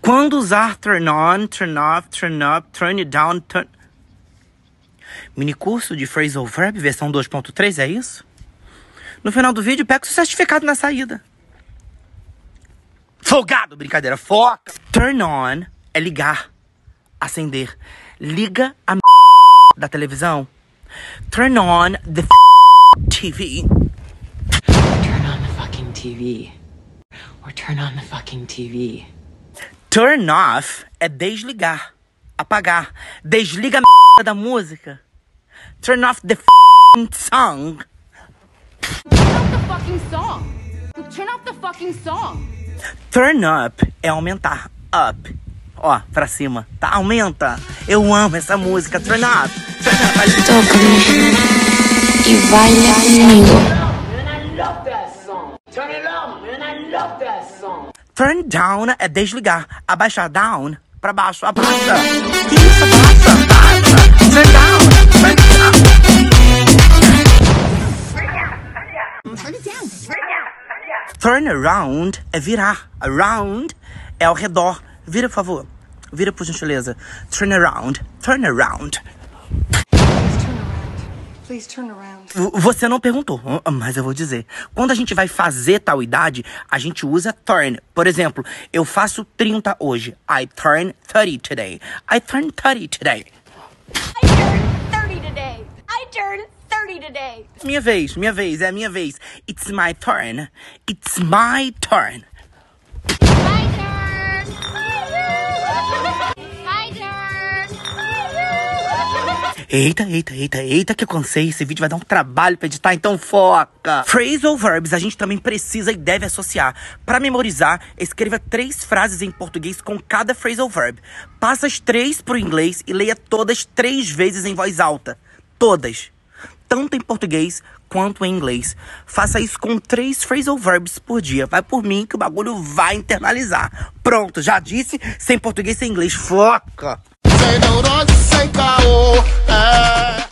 Quando usar turn on, turn off, turn up, turn it down, turn. Mini curso de phrasal verb versão 2.3, é isso? No final do vídeo, pega o seu certificado na saída. Folgado, brincadeira, foca! Turn on é ligar, acender. Liga a da televisão. Turn on the TV. Turn on the fucking TV. Or turn on the fucking TV. Turn off é desligar, apagar. Desliga a da música. Turn off the song. Turn off the fucking song. Turn off the fucking song. Turn up é aumentar. Up. Ó, pra cima. Tá? Aumenta. Eu amo essa música. Turn up. Turn up. Vai- Tócame y baila conmigo. Turn down é desligar. Abaixar down pra baixo. Abaixa. Isso, abaixa. Abaixa. Turn down. Turn down. Turn around é virar. Around é ao redor. Vira, por favor. Vira, por gentileza. Turn around. Turn around. Please turn around. V- Você não perguntou, ah, mas eu vou dizer. Quando a gente vai fazer tal idade, a gente usa turn. Por exemplo, eu faço 30 hoje. I turn 30 today. I turn 30 today. I turned 30 today. I turned 30 today. Minha vez, minha vez, é a minha vez. It's my turn. It's my turn. Eita, eita, eita, eita, que eu cansei. Esse vídeo vai dar um trabalho pra editar, então foca. Phrasal verbs a gente também precisa e deve associar. Pra memorizar, escreva três frases em português com cada phrasal verb. Passa as três pro inglês e leia todas três vezes em voz alta. Todas. Tanto em português quanto em inglês. Faça isso com três phrasal verbs por dia. Vai por mim que o bagulho vai internalizar. Pronto, já disse, sem português, sem inglês. Foca! Sem neurose, sem caô. É.